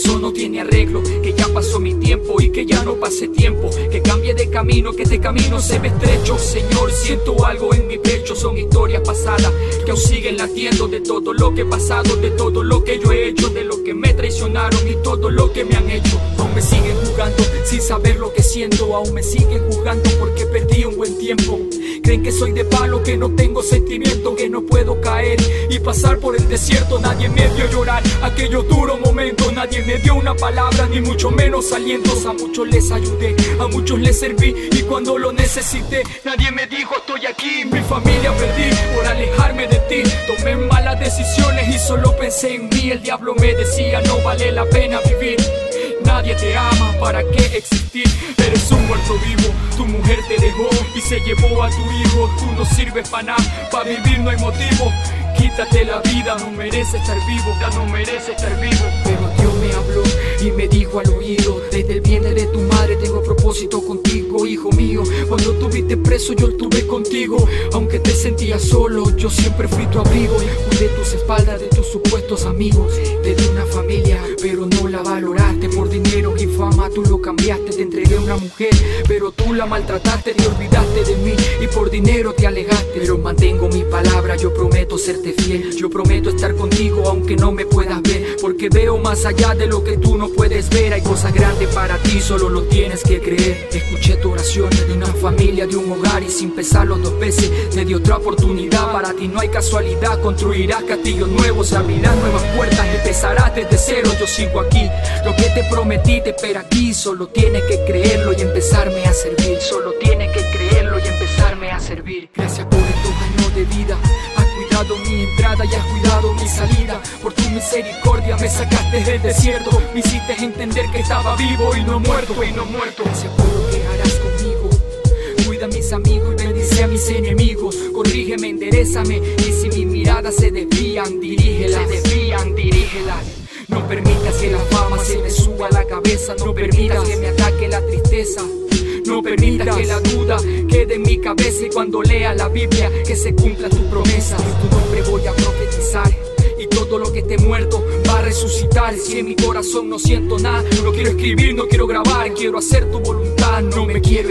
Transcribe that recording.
pasó no tiene arreglo, que ya pasó mi tiempo y que ya no pase tiempo, que cambie de camino, que este camino se ve estrecho. Señor, siento algo en mi pecho, son historias pasadas que aún siguen latiendo de todo lo que he pasado, de todo lo que yo he hecho, de lo que me traicionaron y todo lo que me han hecho. Aún me siguen jugando sin saber lo que siento, aún me siguen jugando porque perdí Creen que soy de palo, que no tengo sentimiento, que no puedo caer y pasar por el desierto. Nadie me vio llorar aquellos duros momentos, nadie me dio una palabra, ni mucho menos alientos. A muchos les ayudé, a muchos les serví y cuando lo necesité, nadie me dijo estoy aquí. Mi familia perdí por alejarme de ti. Tomé malas decisiones y solo pensé en mí. El diablo me decía no vale la pena. Nadie te ama, ¿para qué existir? Eres un muerto vivo, tu mujer te dejó y se llevó a tu hijo. Tú no sirves para nada, para vivir no hay motivo. Quítate la vida, no merece estar vivo, ya no merece estar vivo. Pero Dios me habló y me dijo al oído: Desde el vientre de tu propósito contigo, hijo mío. Cuando tuviste preso, yo estuve contigo. Aunque te sentías solo, yo siempre fui tu abrigo. Cuidé tus espaldas de tus supuestos amigos. Te di una familia, pero no la valoraste. Por dinero y fama tú lo cambiaste. Te entregué a una mujer, pero tú la maltrataste y olvidaste de mí. Dinero te alejaste. Pero mantengo mi palabra, yo prometo serte fiel. Yo prometo estar contigo aunque no me puedas ver. Porque veo más allá de lo que tú no puedes ver. Hay cosas grandes para ti, solo lo tienes que creer. Escuché tu oración de una familia, de un hogar. Y sin pesarlo dos veces, te di otra oportunidad. Para ti no hay casualidad, construirás castillos nuevos, abrirás nuevas puertas, empezarás desde cero. Yo sigo aquí, lo que te prometí te espera aquí. Solo tienes que creerlo y empezarme a servir. Solo tienes que creerlo y has cuidado mi salida. Por tu misericordia me sacaste del desierto. Me hiciste entender que estaba vivo y no muerto y no muerto. Gracias por lo que harás conmigo. Cuida a mis amigos y bendice a mis enemigos. Corrígeme, enderezame. Y si mis miradas se desvían, dirígelas. Se desvían, dirígelas. No permitas que la fama se me suba a la cabeza. No permitas que me ataque. No permitas que la duda quede en mi cabeza y cuando lea la Biblia que se cumpla tu promesa. En tu nombre voy a profetizar y todo lo que esté muerto va a resucitar. Si en mi corazón no siento nada, no quiero escribir, no quiero grabar, quiero hacer tu voluntad, no me quiero.